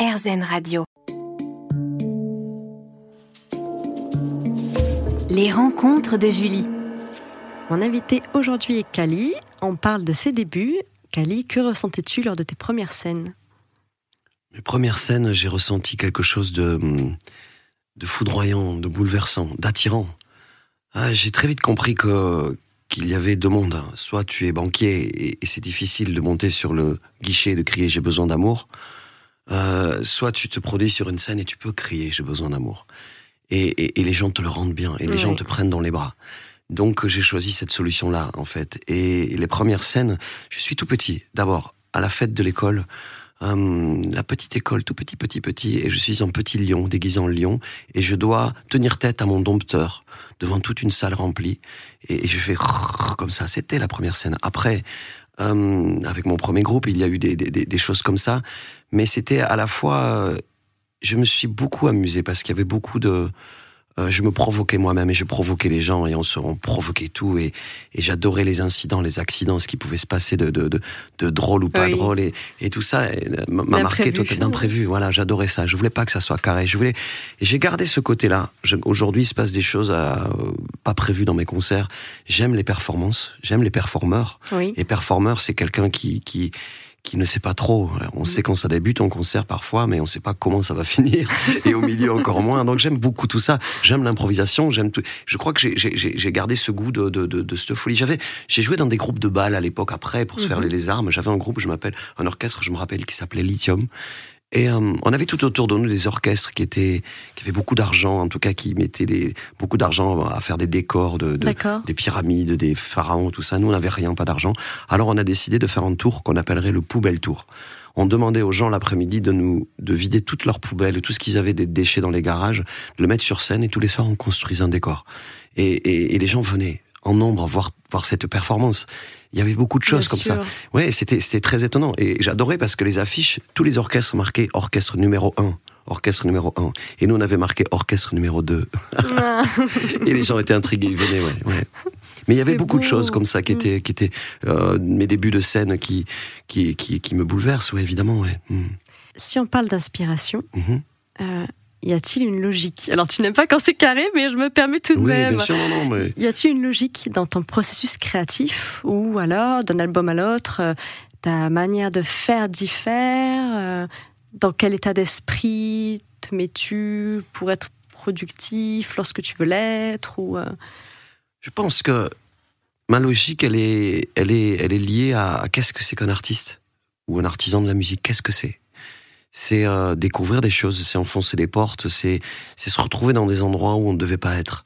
RZN Radio. Les rencontres de Julie. Mon invité aujourd'hui est Kali. On parle de ses débuts. Kali, que ressentais-tu lors de tes premières scènes? Mes premières scènes, j'ai ressenti quelque chose de, de foudroyant, de bouleversant, d'attirant. Ah, j'ai très vite compris que qu'il y avait deux mondes. Soit tu es banquier et, c'est difficile de monter sur le guichet et de crier j'ai besoin d'amour. Euh, soit tu te produis sur une scène et tu peux crier j'ai besoin d'amour. Et, les gens te le rendent bien et les gens te prennent dans les bras. Donc j'ai choisi cette solution-là en fait. Et les premières scènes, je suis tout petit. D'abord à la fête de l'école, euh, la petite école, tout petit, petit, petit, et je suis un petit lion déguisé en lion, et je dois tenir tête à mon dompteur devant toute une salle remplie, et, je fais comme ça. C'était la première scène. Après, euh, avec mon premier groupe, il y a eu des, des, choses comme ça, mais c'était à la fois, euh, je me suis beaucoup amusé parce qu'il y avait beaucoup de euh, je me provoquais moi-même et je provoquais les gens et on se on provoquait tout et, et j'adorais les incidents, les accidents, ce qui pouvait se passer de, de, de, de drôle ou pas drôle et, et tout ça euh, m'a marqué totalement imprévu. Voilà, j'adorais ça. Je voulais pas que ça soit carré. Je voulais et j'ai gardé ce côté-là. Aujourd'hui, il se passe des choses à, euh, pas prévues dans mes concerts. J'aime les performances, j'aime les performeurs. Oui. Les performeurs, c'est quelqu'un qui qui qui ne sait pas trop. On sait quand ça débute en concert parfois, mais on ne sait pas comment ça va finir, et au milieu encore moins. Donc j'aime beaucoup tout ça. J'aime l'improvisation. J'aime tout. Je crois que j'ai gardé ce goût de, de, de, de cette folie. J'avais, j'ai joué dans des groupes de bal à l'époque après pour se faire mhm. les armes. J'avais un groupe, je m'appelle un orchestre, je me rappelle, qui s'appelait Lithium. Et euh, on avait tout autour de nous des orchestres qui étaient, qui avaient beaucoup d'argent, en tout cas qui mettaient des, beaucoup d'argent à faire des décors, de, des pyramides, des pharaons, tout ça. Nous, on n'avait rien, pas d'argent. Alors, on a décidé de faire un tour qu'on appellerait le poubelle tour. On demandait aux gens l'après-midi de nous, de vider toutes leurs poubelles, tout ce qu'ils avaient des déchets dans les garages, de le mettre sur scène et tous les soirs on construisait un décor. Et, et, et les gens venaient en nombre voir, voir cette performance. Il y avait beaucoup de choses comme ça. Ouais, c'était c'était très étonnant et j'adorais parce que les affiches, tous les orchestres marquaient orchestre numéro 1 orchestre numéro 1. Et nous, on avait marqué orchestre numéro 2. Ah. et les gens étaient intrigués, ils venaient, ouais. ouais. Mais il y avait beaucoup de choses comme ça qui mm. étaient, qui étaient euh, mes débuts de scène qui, qui, qui, qui me bouleversent, ouais, évidemment. Ouais. Mm. Si on parle d'inspiration, mm-hmm. euh, y a-t-il une logique? Alors, tu n'aimes pas quand c'est carré, mais je me permets tout de oui, même. Bien sûr, non, non, mais... Y a-t-il une logique dans ton processus créatif ou alors d'un album à l'autre, euh, ta manière de faire diffère euh, Dans quel état d'esprit te mets-tu pour être productif lorsque tu veux l'être ou euh? Je pense que ma logique, elle est, elle est, elle est liée à qu'est-ce que c'est qu'un artiste ou un artisan de la musique? Qu'est-ce que c'est? C'est euh, découvrir des choses, c'est enfoncer des portes, c'est se retrouver dans des endroits où on ne devait pas être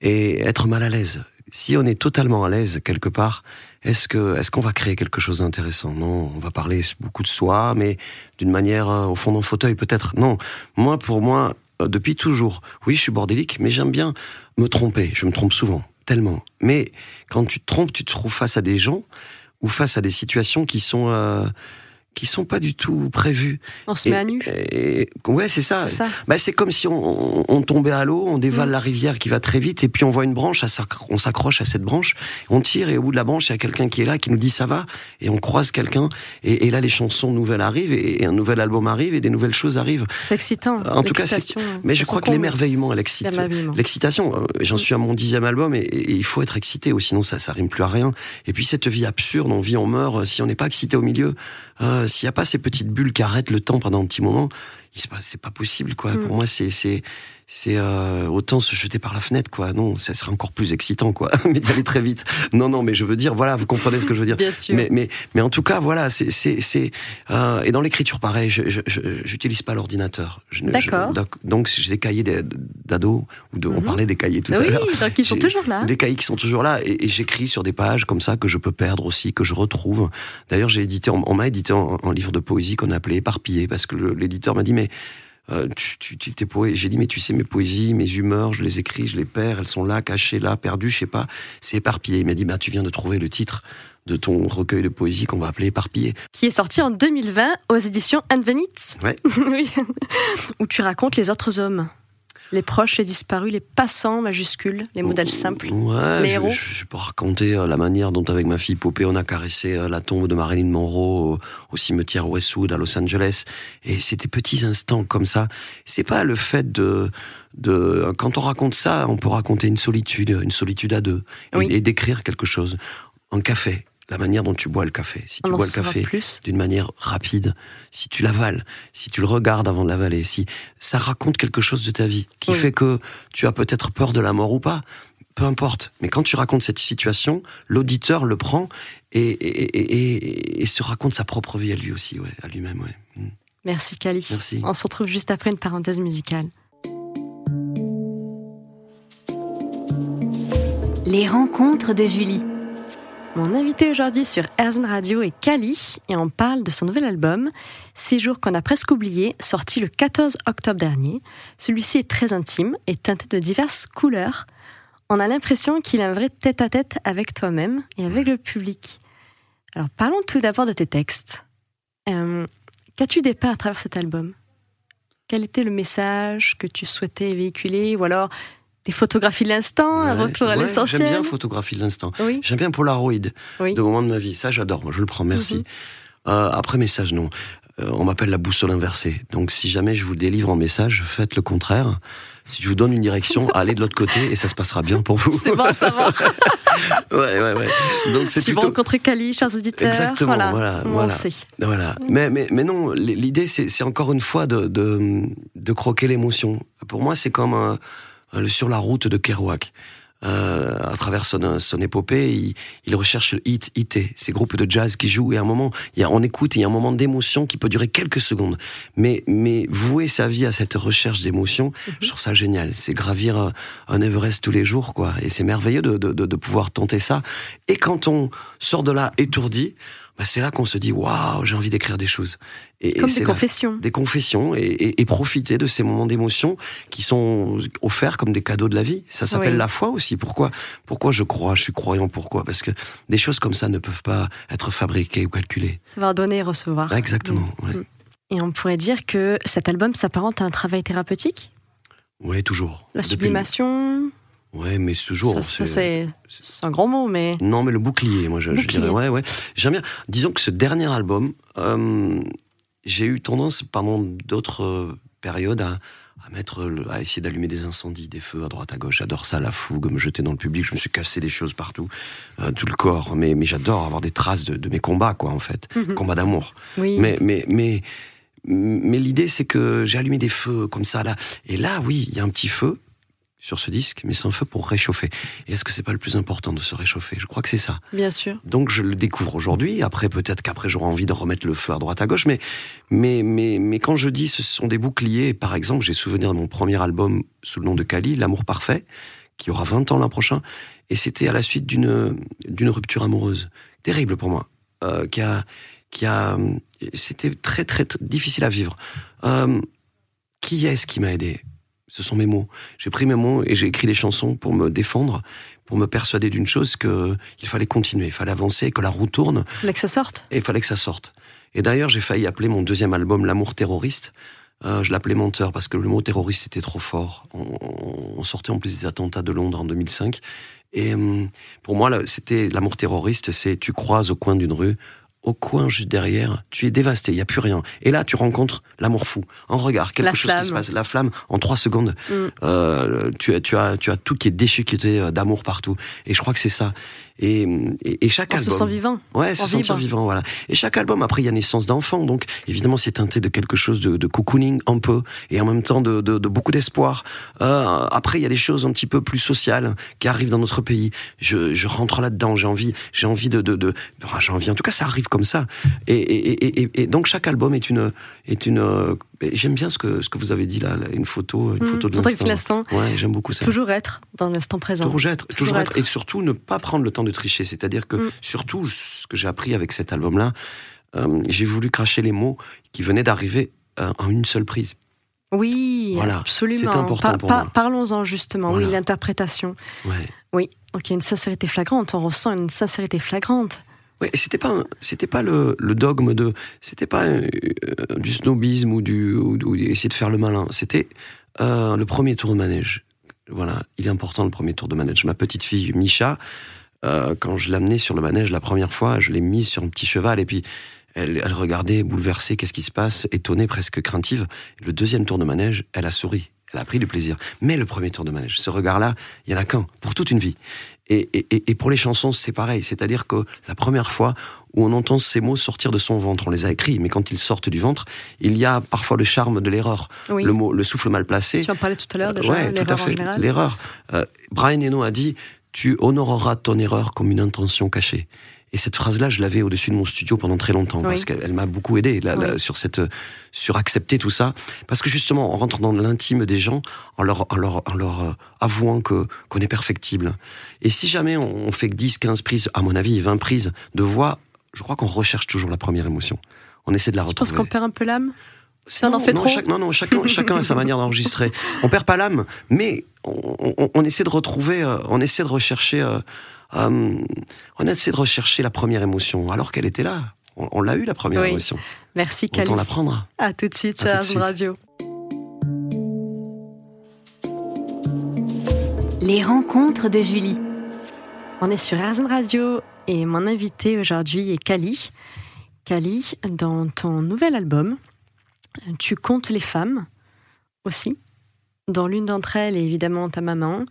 et être mal à l'aise. Si on est totalement à l'aise quelque part, est-ce que est-ce qu'on va créer quelque chose d'intéressant? Non, on va parler beaucoup de soi, mais d'une manière euh, au fond d'un fauteuil peut-être. Non, moi pour moi euh, depuis toujours, oui, je suis bordélique, mais j'aime bien me tromper. Je me trompe souvent, tellement. Mais quand tu te trompes, tu te trouves face à des gens ou face à des situations qui sont qui sont pas du tout prévus. On se met à nu. ouais, c'est ça. C'est bah, c'est comme si on, on, tombait à l'eau, on dévale mm. la rivière qui va très vite, et puis on voit une branche, on s'accroche à cette branche, on tire, et au bout de la branche, il y a quelqu'un qui est là, qui nous dit ça va, et on croise quelqu'un, et, et, là les chansons nouvelles arrivent, et, un nouvel album arrive, et des nouvelles choses arrivent. C'est excitant. En tout cas, mais je crois que l'émerveillement, elle excite. L'excitation. Euh, j'en suis à mon dixième album, et, il faut être excité, ou sinon ça, ça rime plus à rien. Et puis cette vie absurde, on vit, on meurt, si on n'est pas excité au milieu. Euh, s'il n'y a pas ces petites bulles qui arrêtent le temps pendant un petit moment, c'est pas possible, quoi. Mm. Pour moi, c'est c'est euh, autant se jeter par la fenêtre, quoi. Non, ça serait encore plus excitant, quoi, mais d'y aller très vite. Non, non, mais je veux dire, voilà, vous comprenez ce que je veux dire. Bien sûr. Mais, mais, mais en tout cas, voilà, c'est, c'est, euh, et dans l'écriture, pareil, je, j'utilise pas l'ordinateur. D'accord. Donc, j'ai des cahiers d'ados, ou de, on mhm. parlait des cahiers tout à l'heure. Oui, donc ils sont toujours là. Des cahiers qui sont toujours là, et, j'écris sur des pages comme ça que je peux perdre aussi, que je retrouve. D'ailleurs, j'ai édité, on, m'a édité un, livre de poésie qu'on a appelé éparpillé, parce que l'éditeur m'a dit, mais euh, tu, tu, t'es J'ai dit, mais tu sais, mes poésies, mes humeurs, je les écris, je les perds, elles sont là, cachées là, perdues, je sais pas. C'est éparpillé. Il m'a dit, bah, tu viens de trouver le titre de ton recueil de poésie qu'on va appeler Éparpillé. Qui est sorti en 2020 aux éditions Anvenitz. Ouais. oui. Où tu racontes les autres hommes. Les proches, les disparus, les passants majuscules, les modèles simples. Ouais, Les je, héros. je- je peux raconter euh, la manière dont avec ma fille Poppée on a caressé euh, la tombe de Marilyn Monroe au, au cimetière Westwood à Los Angeles. Et des petits instants comme ça. C'est pas le fait de, de quand on raconte ça, on peut raconter une solitude, une solitude à deux, et, Oui. et décrire quelque chose. Un café, la manière dont tu bois le café. Si tu On bois le café d'une manière rapide, si tu l'avales, si tu le regardes avant de l'avaler, si ça raconte quelque chose de ta vie qui Oui. fait que tu as peut-être peur de la mort ou pas, peu importe. Mais quand tu racontes cette situation, l'auditeur le prend et, et, et- et- et se raconte sa propre vie à lui aussi, ouais, à lui-même. Ouais. Mm. Merci Kali. Merci. On se retrouve juste après une parenthèse musicale. Les rencontres de Julie. Mon invité aujourd'hui sur Erzen Radio est Kali et on parle de son nouvel album, Ces jours qu'on a presque oubliés, sorti le 14 octobre dernier. Celui-ci est très intime et teinté de diverses couleurs. On a l'impression qu'il a un vrai tête-à-tête avec toi-même et avec le public. Alors parlons tout d'abord de tes textes. Euh, Qu'as-tu dépeint à travers cet album? Quel était le message que tu souhaitais véhiculer? Ou alors des photographies de l'instant, un Ouais, retour à ouais, l'essentiel J'aime bien photographie de l'instant. Oui, J'aime bien Polaroid, oui. de moments de ma vie. Ça, j'adore. Moi, je le prends. Merci. Mhm. Euh, après message, non. Euh, on m'appelle la boussole inversée. Donc, si jamais je vous délivre en message, faites le contraire. Si je vous donne une direction, allez de l'autre côté et ça se passera bien pour vous. C'est bon, ça va. ouais, ouais, ouais. Donc, c'est Si vous plutôt. rencontrez Kali, chers auditeurs, Exactement, voilà, voilà, on voilà. sait. Voilà. Mais, mais, mais non, l'idée, c'est encore une fois de, de, de croquer l'émotion. Pour moi, c'est comme un- un- sur la route de Kerouac. Euh, à travers son, son épopée, il, il recherche le hit, hité, ces groupes de jazz qui jouent, et à un moment, il y a, on écoute, et il y a un moment d'émotion qui peut durer quelques secondes. Mais, mais vouer sa vie à cette recherche d'émotion, je trouve ça génial. C'est gravir un, un Everest tous les jours, quoi. Et c'est merveilleux de, de, de, de pouvoir tenter ça. Et quand on sort de là étourdi, bah, c'est là qu'on se dit, waouh, j'ai envie d'écrire des choses. Et, Comme des là- confessions. des confessions et, et- et profiter de ces moments d'émotion qui sont offerts comme des cadeaux de la vie. Ça s'appelle Oui. la foi aussi. Pourquoi Pourquoi je crois Je suis croyant. Pourquoi? Parce que des choses comme ça ne peuvent pas être fabriquées ou calculées. Savoir donner et recevoir. Exactement. Ouais. Mm. Et on pourrait dire que cet album s'apparente à un travail thérapeutique? Ouais, toujours. La Depuis- sublimation Ouais, mais c'est toujours. Ça, c'est- un grand mot, mais Non, mais le bouclier, moi, je, dirais. Ouais, ouais. J'aime bien. Disons que ce dernier album, euh, j'ai eu tendance pendant d'autres euh, périodes à, à mettre, le- à essayer d'allumer des incendies, des feux à droite à gauche. J'adore ça, la fougue, me jeter dans le public. Je me suis cassé des choses partout, euh, tout le corps. Mais, mais j'adore avoir des traces de, de mes combats, quoi, en fait, Mhm. combats d'amour. oui. Mais, mais, mais, mais l'idée, c'est que j'ai allumé des feux comme ça, là. Et là, oui, il y a un petit feu sur ce disque, mais c'est un feu pour réchauffer. Et est-ce que c'est pas le plus important de se réchauffer? Je crois que c'est ça. bien sûr. Donc je le découvre aujourd'hui. Après, peut-être qu'après j'aurai envie de remettre le feu à droite à gauche. Mais, mais, mais, mais quand je dis ce sont des boucliers, par exemple, j'ai souvenir de mon premier album sous le nom de Kali, L'amour parfait, qui aura 20 ans l'an prochain. Et c'était à la suite d'une d'une rupture amoureuse terrible pour moi, euh, qui a qui a c'était très, très très difficile à vivre. Euh, qui est-ce qui m'a aidé? Ce sont mes mots. J'ai pris mes mots et j'ai écrit des chansons pour me défendre, pour me persuader d'une chose que il fallait continuer, il fallait avancer, que la roue tourne Il fallait que ça sorte. et il fallait que ça sorte. Et d'ailleurs, j'ai failli appeler mon deuxième album L'amour terroriste. Euh, je l'appelais menteur parce que le mot terroriste était trop fort. On, on sortait en plus des attentats de Londres en 2005. Et hum, pour moi, c'était l'amour terroriste, c'est tu croises au coin d'une rue, au coin juste derrière, tu es dévasté, il y a plus rien. Et là, tu rencontres l'amour fou. En regard, quelque La chose qui se passe, la flamme en trois secondes. Mm. Euh, tu, as, tu as, tu as tout qui est déchiqueté euh, d'amour partout. Et je crois que c'est ça. Et, et, et chaque On se album. sent vivant. Ouais, se On sentir vibre. vivant, voilà. Et chaque album, après, il y a naissance d'enfants, donc évidemment, c'est teinté de quelque chose de, de cocooning un peu, et en même temps de, de, de beaucoup d'espoir. Euh, après, il y a des choses un petit peu plus sociales qui arrivent dans notre pays. Je, je rentre là-dedans, j'ai envie, j'ai envie de, de, de ah, j'ai envie. En tout cas, ça arrive comme ça. Et, et, et, et, et donc chaque album est une, est une. J'aime bien ce que ce que vous avez dit là, là, une photo, une Mm. photo de l'instant. Ouais, j'aime beaucoup ça. Toujours être dans l'instant présent. Toujours être, toujours Toujours être. être. et surtout ne pas prendre le temps de tricher. C'est-à-dire que Mm. surtout ce que j'ai appris avec cet album-là, euh, j'ai voulu cracher les mots qui venaient d'arriver euh, en une seule prise. Oui, Voilà. absolument. C'est important pour moi. Parlons-en justement. Voilà. Oui, l'interprétation. Ouais. Oui, donc il y a une sincérité flagrante. On ressent une sincérité flagrante. Et c'était pas, c'était pas le, dogme de, c'était pas euh, du snobisme ou du, essayer de faire le malin. C'était euh, le premier tour de manège. Voilà, il est important le premier tour de manège. Ma petite fille Micha, euh, quand je l'amenais sur le manège la première fois, je l'ai mise sur un petit cheval et puis elle, elle regardait bouleversée, qu'est-ce qui se passe, étonnée, presque craintive. Le deuxième tour de manège, elle a souri. Elle a pris du plaisir. Mais le premier tour de manège, ce regard-là, il y en a qu'un, pour toute une vie. Et, et, et pour les chansons, c'est pareil. C'est-à-dire que la première fois où on entend ces mots sortir de son ventre, on les a écrits, mais quand ils sortent du ventre, il y a parfois le charme de l'erreur. Oui. Le mot, le souffle mal placé. Tu en parlais tout à l'heure déjà, Ouais, tout à fait. L'erreur. Euh, Brian Eno a dit Tu honoreras ton erreur comme une intention cachée. Et cette phrase-là, je l'avais au-dessus de mon studio pendant très longtemps Oui. parce qu'elle elle m'a beaucoup aidé là, là, sur cette, sur accepter tout ça. Parce que justement, on rentre dans l'intime des gens en leur, en leur, en leur euh, avouant que qu'on est perfectible. Et si jamais on, on fait que 10, 15 prises, à mon avis, 20 prises de voix, je crois qu'on recherche toujours la première émotion. On essaie de la Tu penses retrouver. qu'on perd un peu l'âme? Ça en non, fait non, chaque- non, non, chacun, chacun a sa manière d'enregistrer. On perd pas l'âme, mais on, on- on essaie de retrouver, euh, on essaie de rechercher, euh, on essaie de rechercher la première émotion, alors qu'elle était là. On, on l'a eu la première Oui. émotion. Merci Cali. Autant la prendre. À tout de suite À sur suite. Radio. Les rencontres de Julie. On est sur Ars Radio et mon invité aujourd'hui est Kali. Kali, dans ton nouvel album, tu comptes les femmes aussi. Dans l'une d'entre elles est évidemment ta maman,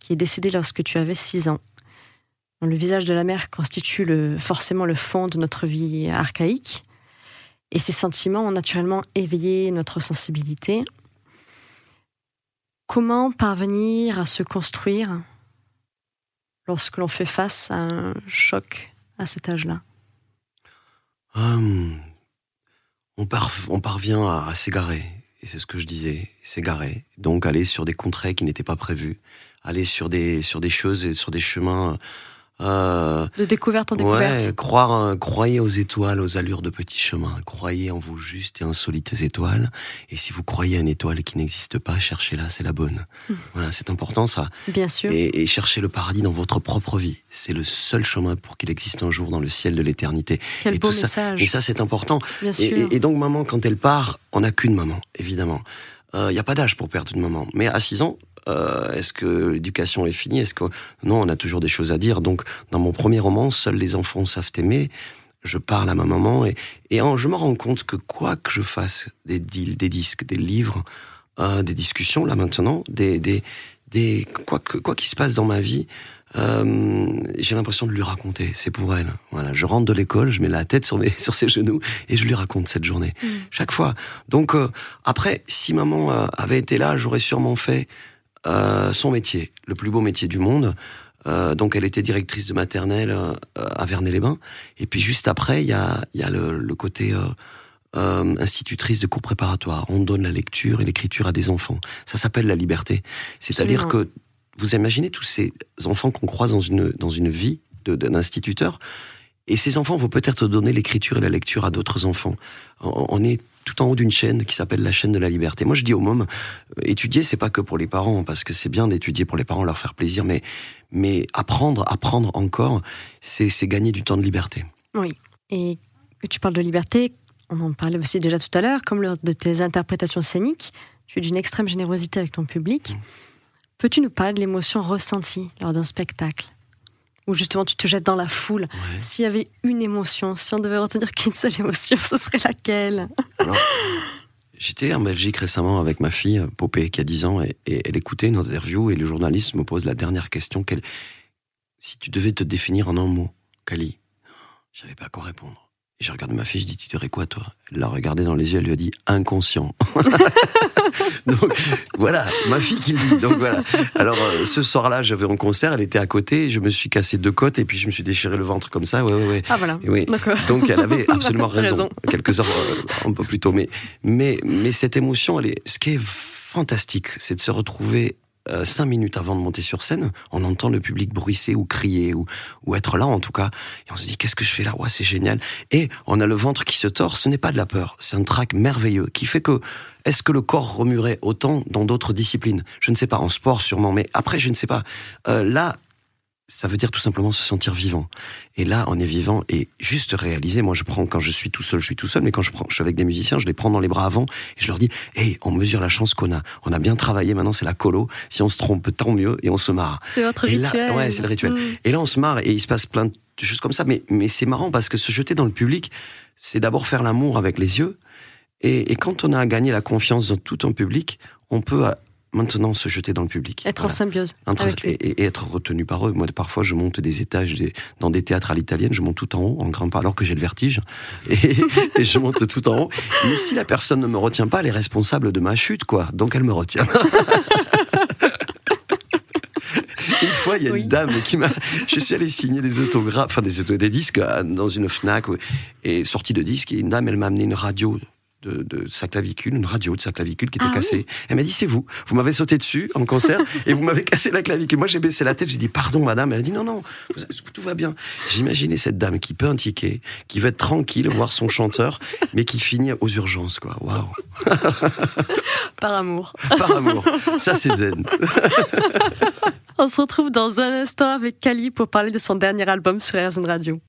qui est décédée lorsque tu avais 6 ans. Le visage de la mère constitue forcément le fond de notre vie archaïque. Et ces sentiments ont naturellement éveillé notre sensibilité. Comment parvenir à se construire lorsque l'on fait face à un choc à cet âge-là? Hum, on, par- on parvient à, s'égarer, et c'est ce que je disais, s'égarer. Donc aller sur des contrées qui n'étaient pas prévues, aller sur des choses et sur des chemins. Euh, De découverte en découverte Ouais, croire, euh, croyez aux étoiles, aux allures de petits chemins. Croyez en vos justes et insolites étoiles. Et si vous croyez à une étoile qui n'existe pas, cherchez-la, c'est la bonne. Mm. Voilà, c'est important ça. Bien sûr. Et, et cherchez le paradis dans votre propre vie. C'est le seul chemin pour qu'il existe un jour dans le ciel de l'éternité. Quel et beau tout ça- message. Et ça, c'est important. Bien Et, sûr. et- et donc, maman, quand elle part, on n'a qu'une maman, évidemment. Il n'y a pas d'âge pour perdre une maman. Mais à 6 ans, euh, est-ce que l'éducation est finie? Est-ce que non On a toujours des choses à dire. Donc, dans mon premier roman, seuls les enfants savent aimer. Je parle à ma maman et, et en- je me rends compte que quoi que je fasse, des deals, des disques, des livres, euh, des discussions là maintenant, des, des, des quoi que quoi qu'il se passe dans ma vie, euh, j'ai l'impression de lui raconter. C'est pour elle. Voilà, je rentre de l'école, je mets la tête sur mes sur ses genoux et je lui raconte cette journée Mm. chaque fois. Donc euh, après, si maman euh, avait été là, j'aurais sûrement fait euh, son métier, le plus beau métier du monde. Euh, donc elle était directrice de maternelle euh, à Vernet-les-Bains. Et puis juste après, il y a, y a le, le côté euh, euh, institutrice de cours préparatoires. On donne la lecture et l'écriture à des enfants. Ça s'appelle la liberté. C'est-à-dire que vous imaginez tous ces enfants qu'on croise dans une, dans une vie de- d'un instituteur. Et ces enfants vont peut-être donner l'écriture et la lecture à d'autres enfants. On est tout en haut d'une chaîne qui s'appelle la chaîne de la liberté. Moi, je dis aux mômes, euh, étudier, c'est pas que pour les parents, parce que c'est bien d'étudier pour les parents, leur faire plaisir, mais, mais apprendre, apprendre encore, c'est gagner du temps de liberté. Oui. Et que tu parles de liberté, on en parlait aussi déjà tout à l'heure, comme lors de tes interprétations scéniques, tu es d'une extrême générosité avec ton public. Mm. Peux-tu nous parler de l'émotion ressentie lors d'un spectacle? Où justement tu te jettes dans la foule. Ouais. S'il y avait une émotion, si on devait retenir qu'une seule émotion, ce serait laquelle? Alors, J'étais en Belgique récemment avec ma fille, Popé, qui a 10 ans, et, et elle écoutait une interview, et le journaliste me pose la dernière question quelle- Si tu devais te définir en un mot, Kali, je savais pas quoi répondre. Je regarde ma fille, je dis Tu dirais quoi, toi? Elle l'a regardé dans les yeux, elle lui a dit Inconscient. Donc voilà, ma fille qui le dit. Donc voilà. Alors euh, ce soir-là, j'avais un concert, elle était à côté, je me suis cassé deux côtes, et puis je me suis déchiré le ventre comme ça. Ouais, ouais, ouais. Ah voilà. Oui. Donc elle avait absolument raison, Raison. quelques heures euh, un peu plus tôt. Mais, mais, mais cette émotion, elle est, ce qui est fantastique, c'est de se retrouver euh, cinq minutes avant de monter sur scène, on entend le public bruisser ou crier ou, ou être là en tout cas, et on se dit qu'est-ce que je fais là? Ouais, c'est génial. Et on a le ventre qui se tord. Ce n'est pas de la peur, c'est un trac merveilleux qui fait que est-ce que le corps remuerait autant dans d'autres disciplines? Je ne sais pas, en sport sûrement, mais après je ne sais pas. Euh, là, ça veut dire tout simplement se sentir vivant. Et là, on est vivant et juste réaliser. Moi, je prends quand je suis tout seul, je suis tout seul, mais quand je, prends, je suis avec des musiciens, je les prends dans les bras avant et je leur dis Hey, on mesure la chance qu'on a. On a bien travaillé. Maintenant, c'est la colo. Si on se trompe, tant mieux et on se marre. C'est votre rituel. ouais, c'est le rituel. Mm. Et là, on se marre et il se passe plein de choses comme ça. Mais, mais c'est marrant parce que se jeter dans le public, c'est d'abord faire l'amour avec les yeux. Et, et quand on a gagné la confiance de tout un public, on peut maintenant se jeter dans le public. Être en symbiose. Entre- et, et être retenu par eux. Moi, parfois, je monte des étages des- dans des théâtres à l'italienne, je monte tout en haut en grimpant alors que j'ai le vertige. Et, et je monte tout en haut. Mais si la personne ne me retient pas, elle est responsable de ma chute, quoi. Donc elle me retient. Une fois, il y a Oui. une dame qui m'a. Je suis allé signer des autographes, enfin des, disques euh, dans une Fnac et sortie de disques. Et une dame, elle m'a amené une radio de, de sa clavicule, une radio de sa clavicule qui était Ah oui. cassée. Elle m'a dit c'est vous. Vous m'avez sauté dessus en concert et vous m'avez cassé la clavicule. Moi, j'ai baissé la tête. J'ai dit pardon, madame. Elle a dit non, non, tout va bien. J'imaginais cette dame qui peut un ticket, qui veut être tranquille, voir son chanteur, mais qui finit aux urgences, quoi. Waouh. Par amour. Par amour. Ça, c'est zen. On se retrouve dans un instant avec Kali pour parler de son dernier album sur RZN Radio.